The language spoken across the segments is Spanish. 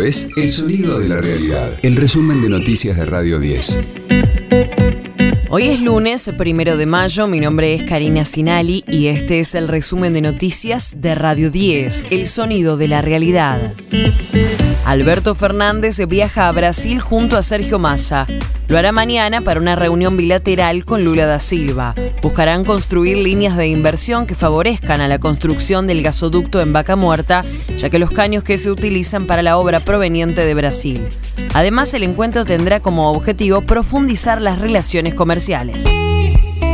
Es El Sonido de la Realidad, el resumen de noticias de Radio 10. Hoy es lunes, primero de mayo, mi nombre es Karina Sinali y este es el resumen de noticias de Radio 10, El Sonido de la Realidad. Alberto Fernández viaja a Brasil junto a Sergio Massa. Lo hará mañana para una reunión bilateral con Lula da Silva. Buscarán construir líneas de inversión que favorezcan a la construcción del gasoducto en Vaca Muerta, ya que los caños que se utilizan para la obra proveniente de Brasil. Además, el encuentro tendrá como objetivo profundizar las relaciones comerciales.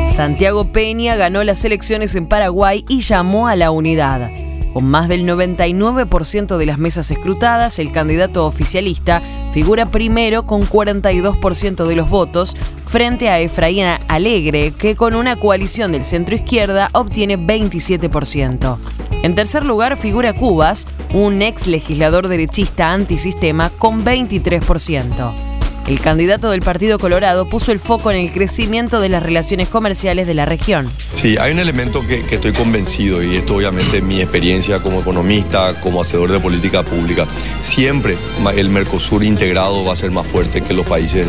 Santiago Peña ganó las elecciones en Paraguay y llamó a la unidad. Con más del 99% de las mesas escrutadas, el candidato oficialista figura primero con 42% de los votos frente a Efraín Alegre, que con una coalición del centro izquierda obtiene 27%. En tercer lugar figura Cubas, un ex legislador derechista antisistema con 23%. El candidato del Partido Colorado puso el foco en el crecimiento de las relaciones comerciales de la región. Sí, hay un elemento que, estoy convencido y esto obviamente es mi experiencia como economista, como hacedor de política pública. Siempre el Mercosur integrado va a ser más fuerte que los países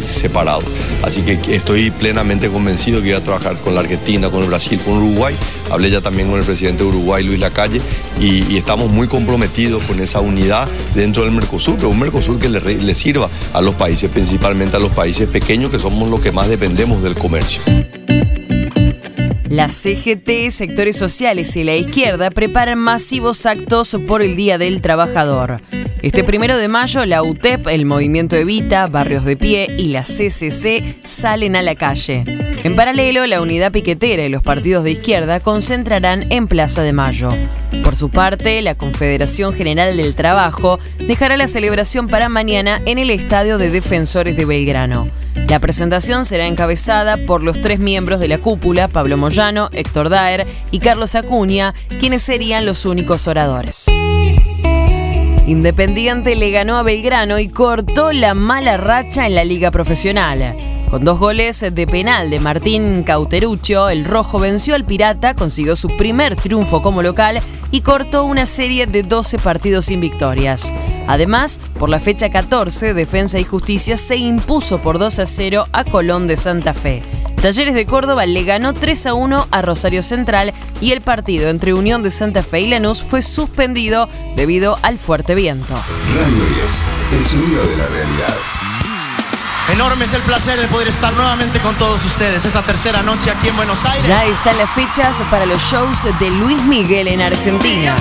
separados. Así que estoy plenamente convencido que voy a trabajar con la Argentina, con Brasil, con Uruguay. Hablé ya también con el presidente de Uruguay, Luis Lacalle, y, estamos muy comprometidos con esa unidad dentro del Mercosur, pero un Mercosur que le, sirva a los países, principalmente a los países pequeños que somos los que más dependemos del comercio. La CGT, sectores sociales y la izquierda preparan masivos actos por el Día del Trabajador. Este primero de mayo, la UTEP, el Movimiento Evita, Barrios de Pie y la CCC salen a la calle. En paralelo, la unidad piquetera y los partidos de izquierda concentrarán en Plaza de Mayo. Por su parte, la Confederación General del Trabajo dejará la celebración para mañana en el Estadio de Defensores de Belgrano. La presentación será encabezada por los tres miembros de la cúpula, Pablo Moyano, Héctor Daer y Carlos Acuña, quienes serían los únicos oradores. Independiente le ganó a Belgrano y cortó la mala racha en la liga profesional. Con dos goles de penal de Martín Cauteruccio, el rojo venció al Pirata, consiguió su primer triunfo como local y cortó una serie de 12 partidos sin victorias. Además, por la fecha 14, Defensa y Justicia se impuso por 2 a 0 a Colón de Santa Fe. Talleres de Córdoba le ganó 3 a 1 a Rosario Central y el partido entre Unión de Santa Fe y Lanús fue suspendido debido al fuerte viento. Radio 10, el sonido de la realidad. Enorme es el placer de poder estar nuevamente con todos ustedes esta tercera noche aquí en Buenos Aires. Ya están las fechas para los shows de Luis Miguel en Argentina.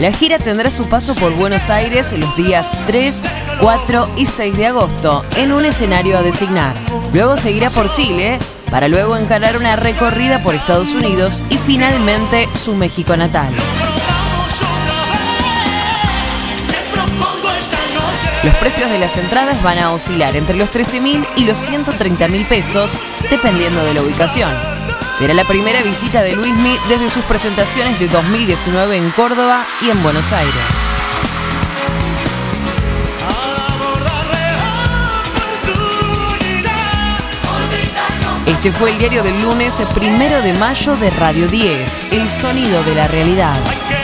La gira tendrá su paso por Buenos Aires los días 3, 4 y 6 de agosto en un escenario a designar. Luego seguirá por Chile para luego encarar una recorrida por Estados Unidos y finalmente su México natal. Los precios de las entradas van a oscilar entre los 13 mil y los 130 mil pesos, dependiendo de la ubicación. Será la primera visita de Luismi desde sus presentaciones de 2019 en Córdoba y en Buenos Aires. Este fue el diario del lunes primero de mayo de Radio 10, El Sonido de la Realidad.